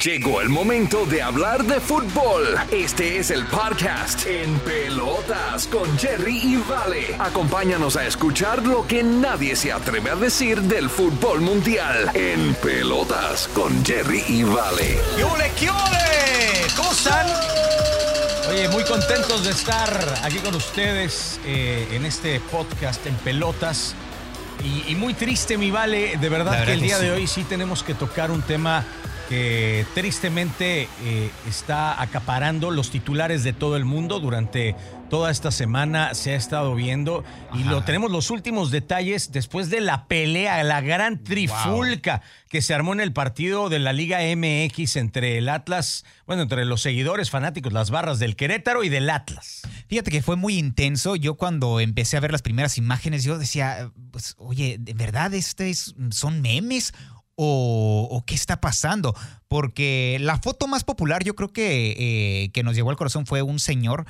Llegó el momento de hablar de fútbol. Este es el podcast En Pelotas con Jerry y Vale. Acompáñanos a escuchar lo que nadie se atreve a decir del fútbol mundial. En Pelotas con Jerry y Vale. ¡Qué ole, qué ole! ¿Cómo están? Oye, muy contentos de estar aquí con ustedes eh, en este podcast en Pelotas. Y, y muy triste, mi Vale. De verdad, que el que día sí. de hoy sí tenemos que tocar un tema que tristemente eh, está acaparando los titulares de todo el mundo durante toda esta semana se ha estado viendo y lo tenemos los últimos detalles después de la pelea, la gran trifulca que se armó en el partido de la Liga MX entre el Atlas, bueno, entre los seguidores fanáticos, las barras del Querétaro y del Atlas. Fíjate que fue muy intenso. Yo cuando empecé a ver las primeras imágenes, yo decía, pues, oye, ¿de verdad este es- son memes? ¿O, o qué está pasando? Porque la foto más popular yo creo que, eh, que nos llegó al corazón fue un señor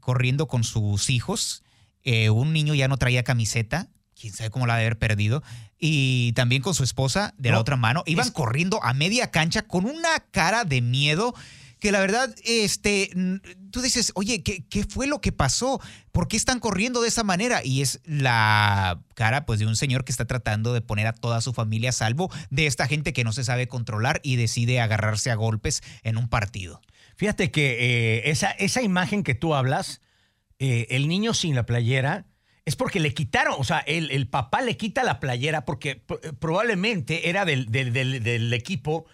corriendo con sus hijos. Eh, un niño ya no traía camiseta. Quién sabe cómo la ha de haber perdido. Y también con su esposa de la otra mano. Iban es- corriendo a media cancha con una cara de miedo que la verdad, este, tú dices, oye, ¿qué, qué fue lo que pasó? ¿Por qué están corriendo de esa manera? Y es la cara, pues, de un señor que está tratando de poner a toda su familia a salvo de esta gente que no se sabe controlar y decide agarrarse a golpes en un partido. Fíjate que eh, esa, esa imagen que tú hablas, eh, el niño sin la playera, es porque le quitaron, o sea, el, el papá le quita la playera porque p- probablemente era del- del equipo.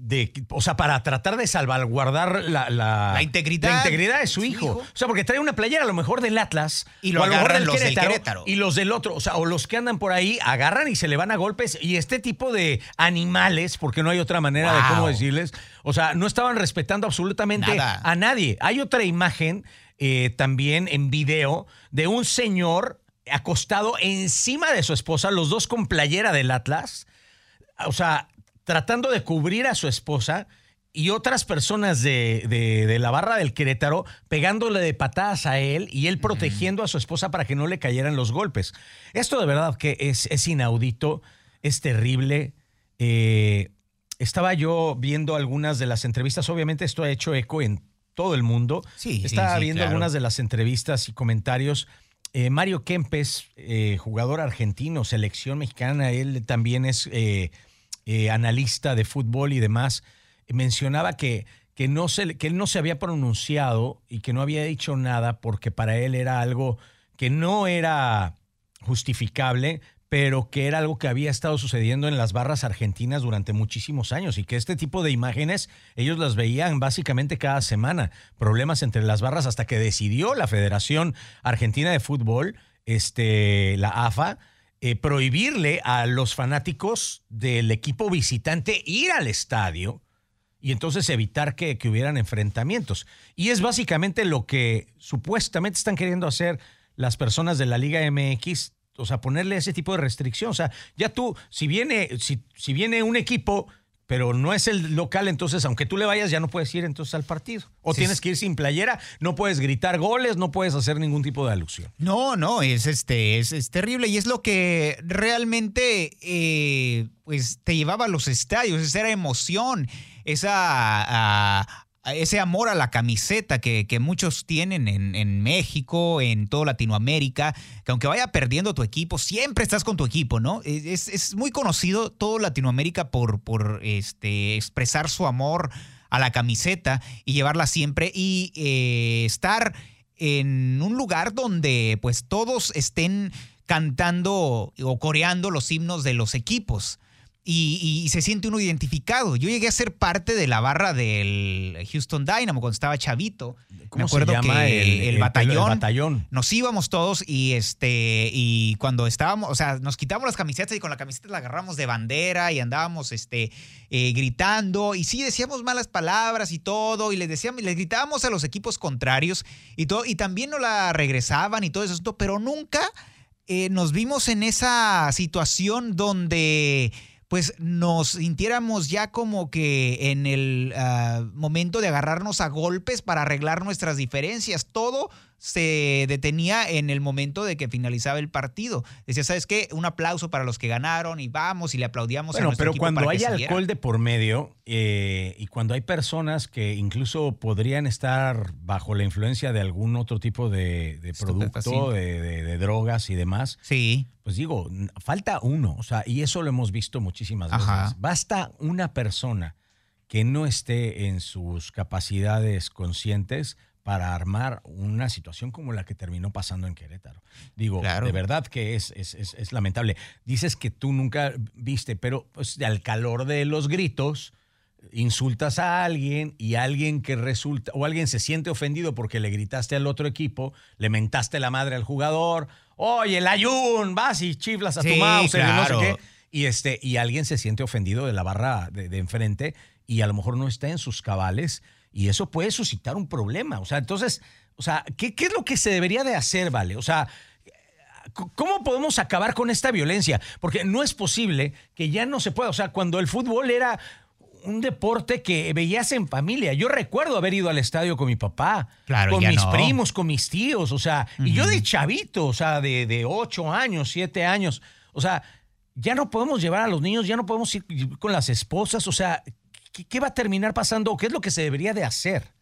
De, o sea, para tratar de salvaguardar la, la, La integridad la integridad de su su hijo. hijo. O sea, porque trae una playera a lo mejor del Atlas. Y lo o a mejor agarran los del Querétaro. Y los del otro. O sea, o los que andan por ahí agarran y se le van a golpes. Y este tipo de animales, porque no hay otra manera de cómo decirles, o sea, no estaban respetando absolutamente Nada. a nadie. Hay otra imagen eh, también en video de un señor acostado encima de su esposa, los dos con playera del Atlas. O sea, tratando de cubrir a su esposa y otras personas de, de- de la barra del Querétaro pegándole de patadas a él y él protegiendo a su esposa para que no le cayeran los golpes. Esto de verdad que es, es inaudito, es terrible. Eh, estaba yo viendo algunas de las entrevistas, obviamente esto ha hecho eco en todo el mundo. Sí, sí, Estaba sí, viendo claro. algunas de las entrevistas y comentarios. Eh, Mario Kempes, eh, jugador argentino, selección mexicana, él también es eh, analista de fútbol y demás, mencionaba que, que, no se, que él no se había pronunciado y que no había dicho nada porque para él era algo que no era justificable, pero que era algo que había estado sucediendo en las barras argentinas durante muchísimos años y que este tipo de imágenes ellos las veían básicamente cada semana, problemas entre las barras hasta que decidió la Federación Argentina de Fútbol, este, la AFA, eh, prohibirle a los fanáticos del equipo visitante ir al estadio y entonces evitar que, que hubieran enfrentamientos. Y es básicamente lo que supuestamente están queriendo hacer las personas de la Liga MX, o sea, ponerle ese tipo de restricción. O sea, ya tú, si viene, si, si viene un equipo, pero no es el local, entonces aunque tú le vayas, ya no puedes ir entonces al partido. O Sí, tienes es- que ir sin playera, no puedes gritar goles, no puedes hacer ningún tipo de alusión. No, no, es este, es, es terrible y es lo que realmente eh, pues te llevaba a los estadios, esa era emoción, esa a ese amor a la camiseta que, que muchos tienen en, en México, en toda Latinoamérica, que aunque vaya perdiendo tu equipo, siempre estás con tu equipo, ¿no? Es, es muy conocido todo Latinoamérica por, por este, expresar su amor a la camiseta y llevarla siempre y eh, estar en un lugar donde pues todos estén cantando o coreando los himnos de los equipos. Y, y se siente uno identificado. Yo llegué a ser parte de la barra del Houston Dynamo cuando estaba chavito. ¿Cómo Me acuerdo se llama que el, batallón, el batallón. nos íbamos todos y este y cuando estábamos, o sea, nos quitamos las camisetas y con la camiseta la agarramos de bandera y andábamos este eh, gritando y sí decíamos malas palabras y todo y les decíamos les gritábamos a los equipos contrarios y todo y también nos la regresaban y todo eso, pero nunca eh, nos vimos en esa situación donde pues nos sintiéramos ya como que en el ah, momento de agarrarnos a golpes para arreglar nuestras diferencias. Todo se detenía en el momento de que finalizaba el partido. Decía, ¿sabes qué? Un aplauso para los que ganaron y vamos y le aplaudíamos bueno, a nuestro pero equipo cuando para hay que alcohol siguiera. de por medio eh, y cuando hay personas que incluso podrían estar bajo la influencia de algún otro tipo de, de producto, de, de- de drogas y demás, Sí, pues digo, falta uno, o sea, y eso lo hemos visto muchísimas veces. Ajá. Basta una persona que no esté en sus capacidades conscientes para armar una situación como la que terminó pasando en Querétaro. Digo, Claro. de verdad que es, es- es- es lamentable. Dices que tú nunca viste, pero pues, al calor de los gritos, insultas a alguien y alguien que resulta, o alguien se siente ofendido porque le gritaste al otro equipo, le mentaste la madre al jugador, oye, el ayun, vas y chiflas a tu mouse, no sé qué. Y, este, y alguien se siente ofendido de la barra de, de enfrente y a lo mejor no está en sus cabales y eso puede suscitar un problema. O sea, entonces, o sea, ¿qué, qué es lo que se debería de hacer, vale? O sea, ¿Cómo podemos acabar con esta violencia? Porque no es posible que ya no se pueda. O sea, cuando el fútbol era un deporte que veías en familia. Yo recuerdo haber ido al estadio con mi papá, Claro, con mis no. primos, con mis tíos, o sea, y yo de chavito, o sea, de, de ocho años, siete años. O sea, ya no podemos llevar a los niños, ya no podemos ir con las esposas. O sea, ¿qué, va a terminar pasando? ¿Qué es lo que se debería de hacer?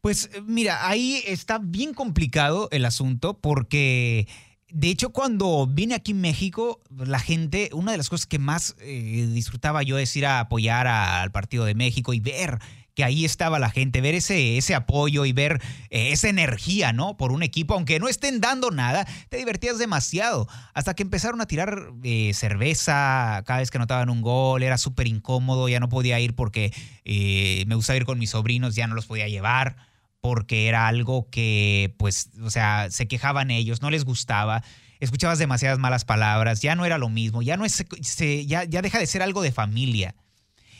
Pues eh, mira, ahí está bien complicado el asunto porque de hecho cuando vine aquí en México, la gente, una de las cosas que más eh, disfrutaba yo es ir a apoyar al partido de México y ver que ahí estaba la gente, ver ese, ese apoyo y ver eh, esa energía, ¿no? Por un equipo, aunque no estén dando nada, te divertías demasiado. Hasta que empezaron a tirar eh, cerveza cada vez que anotaban un gol, era súper incómodo, ya no podía ir porque eh, me gustaba ir con mis sobrinos, ya no los podía llevar porque era algo que, pues, o sea, se quejaban ellos, no les gustaba. Escuchabas demasiadas malas palabras, ya no era lo mismo, ya no es, se- ya, ya deja de ser algo de familia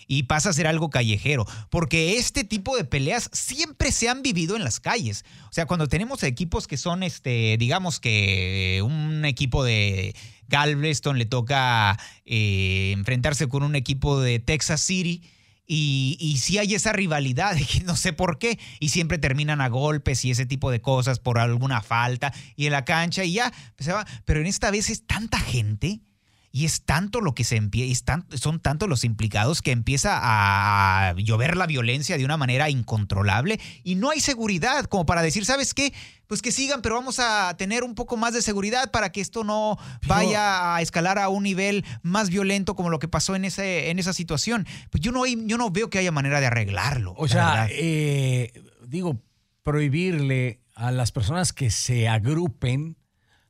y pasa a ser algo callejero, porque este tipo de peleas siempre se han vivido en las calles. O sea, cuando tenemos equipos que son, este, digamos que un equipo de Galveston le toca eh, enfrentarse con un equipo de Texas City. Y, y sí hay esa rivalidad, que no sé por qué, y siempre terminan a golpes y ese tipo de cosas por alguna falta, y en la cancha, y ya, se va. pero en esta vez es tanta gente y es tanto lo que se empieza, son tantos los implicados que empieza a, llover la violencia de una manera incontrolable y no hay seguridad como para decir, ¿sabes qué? Pues que sigan, pero vamos a tener un poco más de seguridad para que esto no Pero- vaya a escalar a un nivel más violento como lo que pasó en, ese, en esa situación. Pues yo no, hay- yo no veo que haya manera de arreglarlo. O sea, eh, digo, prohibirle a las personas que se agrupen,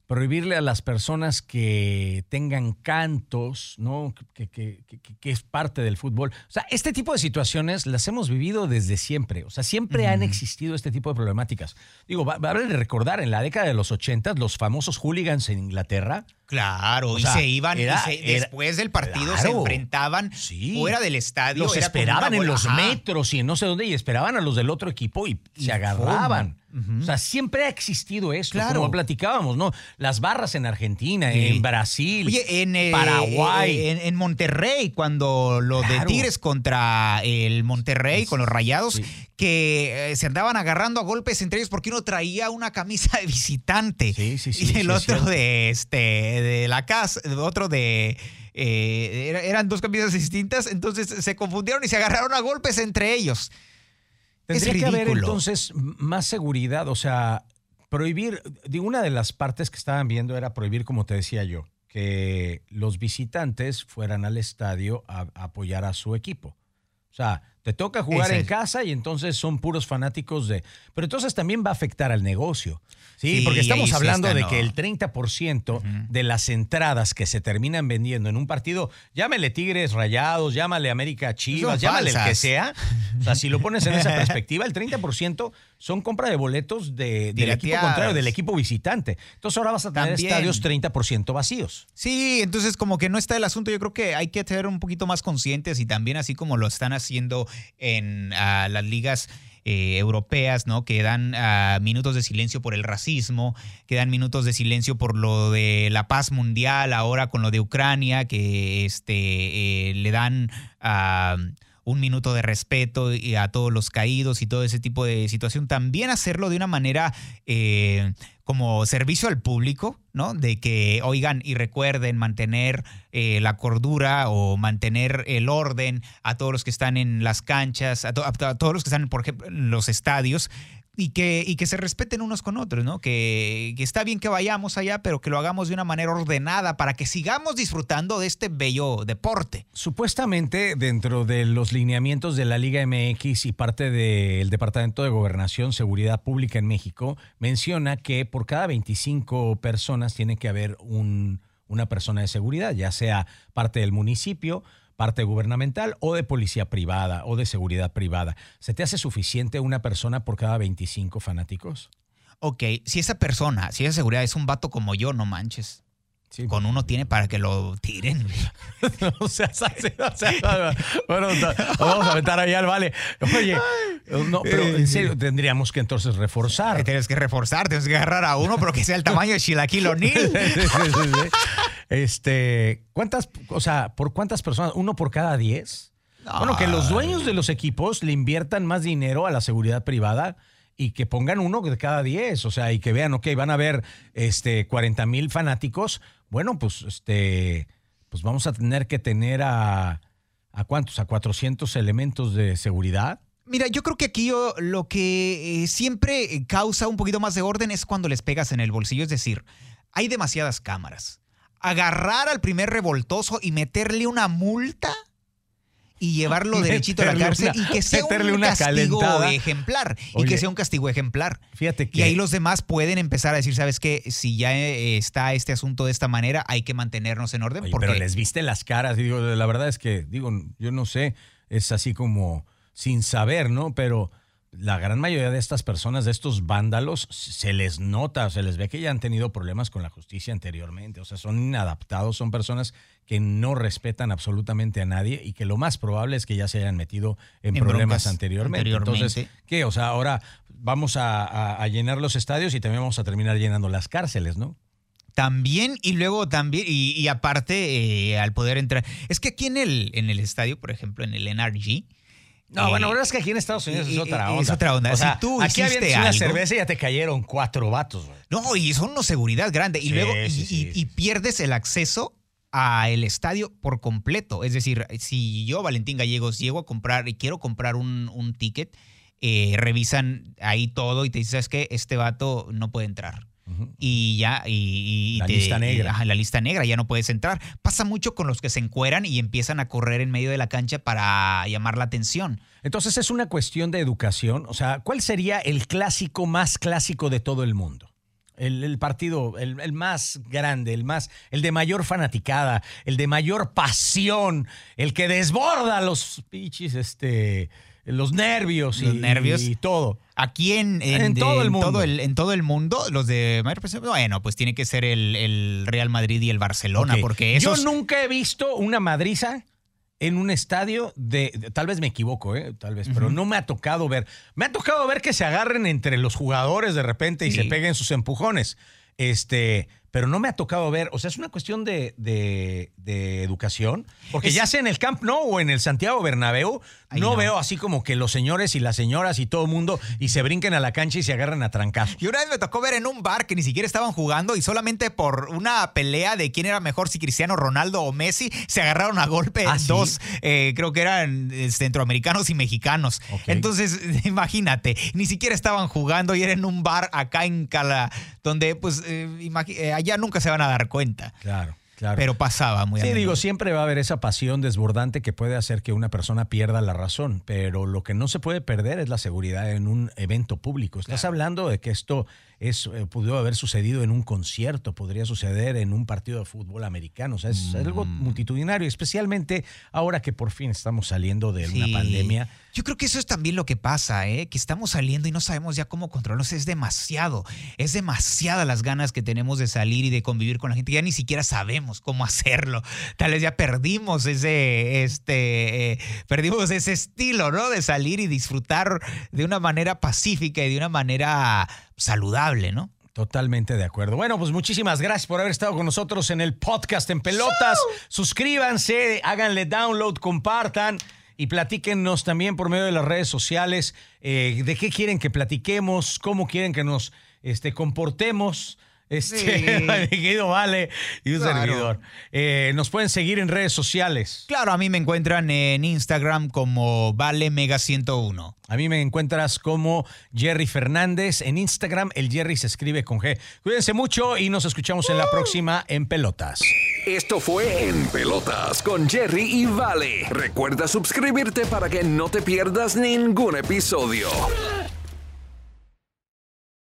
prohibirle a las personas que tengan cantos, ¿no? Que, que- que- es parte del fútbol. O sea, este tipo de situaciones las hemos vivido desde siempre. O sea, siempre han existido este tipo de problemáticas. Digo, va- vale recordar, en la década de los 80, los famosos hooligans en Inglaterra. Claro, O y sea, se iban, y se- era- después del partido se enfrentaban Sí. fuera del estadio. Los esperaban en los ajá. metros y en no sé dónde y esperaban a los del otro equipo y, Y se agarraban. O sea, siempre ha existido esto, Claro. como platicábamos, ¿no? Las barras en Argentina, Sí. en Brasil, Oye, en eh, Paraguay. eh, en, en Monterrey, cuando lo de. Tigres contra el Monterrey con los rayados, Sí. que eh, se andaban agarrando a golpes entre ellos porque uno traía una camisa de visitante. Sí, sí, sí, Y el otro de este de la casa, otro de eh, era- eran dos camisas distintas, entonces se confundieron y se agarraron a golpes entre ellos. Tendría que haber entonces más seguridad, o sea, prohibir, digo, una de las partes que estaban viendo era prohibir, como te decía yo, que los visitantes fueran al estadio a, a apoyar a su equipo. O sea, te toca jugar en casa y entonces son puros fanáticos de... Pero entonces también va a afectar al negocio. Sí, Sí, porque estamos sí hablando está, de no. que el 30% de las entradas que se terminan vendiendo en un partido, llámale Tigres Rayados, llámale América Chivas, llámale el que sea. O sea, si lo pones en esa perspectiva, el 30% son compra de boletos de- del equipo contrario, del equipo visitante. Entonces ahora vas a tener También. estadios 30% vacíos. Sí, entonces como que no está el asunto, yo creo que hay que ser un poquito más conscientes y también así como lo están haciendo en ah, las ligas eh, europeas, ¿no? Que dan ah, minutos de silencio por el racismo, que dan minutos de silencio por lo de la paz mundial, ahora con lo de Ucrania, que este, eh, le dan ah, un minuto de respeto a todos los caídos y todo ese tipo de situación. También hacerlo de una manera eh, como servicio al público, ¿no? De que oigan y recuerden mantener eh, la cordura o mantener el orden a todos los que están en las canchas, a, todos los que están, por ejemplo, en los estadios, y que, y que se respeten unos con otros, ¿no? Que, que, está bien que vayamos allá, pero que lo hagamos de una manera ordenada para que sigamos disfrutando de este bello deporte. Supuestamente, dentro de los lineamientos de la Liga MX y parte del Departamento de Gobernación, Seguridad Pública en México, menciona que por cada 25 personas tiene que haber un, una persona de seguridad, ya sea parte del municipio, parte gubernamental o de policía privada o de seguridad privada. ¿Se te hace suficiente una persona por cada 25 fanáticos? Ok, si esa persona, si esa seguridad es un vato como yo, no manches. Con uno tiene para que lo tiren. o sea, bueno, vamos a meter ahí al vale. Oye, no, pero en serio, tendríamos que entonces reforzar. Tienes que reforzar, tienes que agarrar a uno, pero que sea el tamaño de Chilaquil O'Neal. este, ¿cuántas, o sea, por cuántas personas? ¿Uno por cada diez? Bueno, que los dueños de los equipos le inviertan más dinero a la seguridad privada y que pongan uno de cada diez, o sea, y que vean, ok, van a ver este, 40 mil fanáticos, bueno, pues, este, pues vamos a tener que tener a, ¿a cuántos? ¿A 400 elementos de seguridad? Mira, yo creo que aquí lo que eh, siempre causa un poquito más de orden es cuando les pegas en el bolsillo, es decir, hay demasiadas cámaras. Agarrar al primer revoltoso y meterle una multa y llevarlo derechito a la cárcel y que sea un castigo ejemplar. y que sea un castigo ejemplar. Fíjate que. Y ahí los demás pueden empezar a decir, ¿sabes qué? Si ya eh, está este asunto de esta manera, hay que mantenernos en orden. porque... Pero les viste las caras. Digo, la verdad es que, digo, yo no sé, es así como sin saber, ¿no? Pero la gran mayoría de estas personas, de estos vándalos, se les nota, se les ve que ya han tenido problemas con la justicia anteriormente. O sea, son inadaptados, son personas que no respetan absolutamente a nadie y que lo más probable es que ya se hayan metido en, problemas anteriormente. Entonces, ¿qué? O sea, ahora vamos a, llenar los estadios y también vamos a terminar llenando las cárceles, ¿no? También, y luego también, y, aparte, eh, al poder entrar. Es que aquí en el, en el estadio, por ejemplo, en el NRG, no, bueno, la verdad es que aquí en Estados Unidos es otra onda. Es otra onda. O sea, si tú aquí había una cerveza y ya te cayeron cuatro vatos. No, y son una seguridad grande. Y luego y, pierdes el acceso al estadio por completo. Es decir, si yo, Valentín Gallegos, llego a comprar y quiero comprar un, un ticket, eh, revisan ahí todo y te dicen, ¿sabes qué? Este vato no puede entrar. Y ya, y, la lista negra. la lista negra, ya no puedes entrar. Pasa mucho con los que se encueran y empiezan a correr en medio de la cancha para llamar la atención. Entonces es una cuestión de educación. O sea, ¿cuál sería el clásico más clásico de todo el mundo? El, partido, el, más grande, el más, el de mayor fanaticada, el de mayor pasión, el que desborda los pichis, este, los nervios, los y, nervios y todo. Aquí en, todo el mundo. en todo el mundo, los de mayor bueno, pues tiene que ser el, Real Madrid y el Barcelona, porque esos... Yo nunca he visto una madriza en un estadio de, tal vez me equivoco, ¿eh? tal vez, pero no me ha tocado ver. Me ha tocado ver que se agarren entre los jugadores de repente y se peguen sus empujones. Este, pero no me ha tocado ver, o sea, es una cuestión de, de, educación, porque ya sea en el Camp Nou o en el Santiago Bernabéu, no, veo así como que los señores y las señoras y todo el mundo y se brinquen a la cancha y se agarran a trancazos. Y una vez me tocó ver en un bar que ni siquiera estaban jugando y solamente por una pelea de quién era mejor, si Cristiano Ronaldo o Messi, se agarraron a golpe ah, dos, eh, creo que eran eh, centroamericanos y mexicanos. Entonces, imagínate, ni siquiera estaban jugando y era en un bar acá en Cala, donde pues eh, allá nunca se van a dar cuenta. Claro. Pero pasaba muy Sí, digo, siempre va a haber esa pasión desbordante que puede hacer que una persona pierda la razón, pero lo que no se puede perder es la seguridad en un evento público. Estás hablando de que esto es, eh, pudo haber sucedido en un concierto, podría suceder en un partido de fútbol americano. O sea, es algo mm. multitudinario, especialmente ahora que por fin estamos saliendo de una pandemia. Yo creo que eso es también lo que pasa, ¿eh? que estamos saliendo y no sabemos ya cómo controlarnos. Es demasiado, es demasiada las ganas que tenemos de salir y de convivir con la gente. Ya ni siquiera sabemos sabemos cómo hacerlo. Tal vez ya perdimos ese, este, eh, perdimos ese estilo, ¿no? De salir y disfrutar de una manera pacífica y de una manera saludable, ¿no? Totalmente de acuerdo. Bueno, pues muchísimas gracias por haber estado con nosotros en el podcast en Pelotas. Suscríbanse, háganle download, compartan y platíquenos también por medio de las redes sociales eh, de qué quieren que platiquemos, cómo quieren que nos este, comportemos. Este, Vale y un servidor. Eh, nos pueden seguir en redes sociales. Claro, a mí me encuentran en Instagram como Vale Mega 101. A mí me encuentras como Jerry Fernández. En Instagram, el Jerry se escribe con G. Cuídense mucho y nos escuchamos en la próxima en Pelotas. Esto fue En Pelotas con Jerry y Vale. Recuerda suscribirte para que no te pierdas ningún episodio.